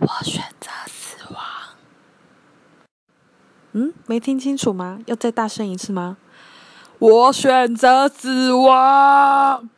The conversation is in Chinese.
我选择死亡。嗯？没听清楚吗？要再大声一次吗？我选择死亡。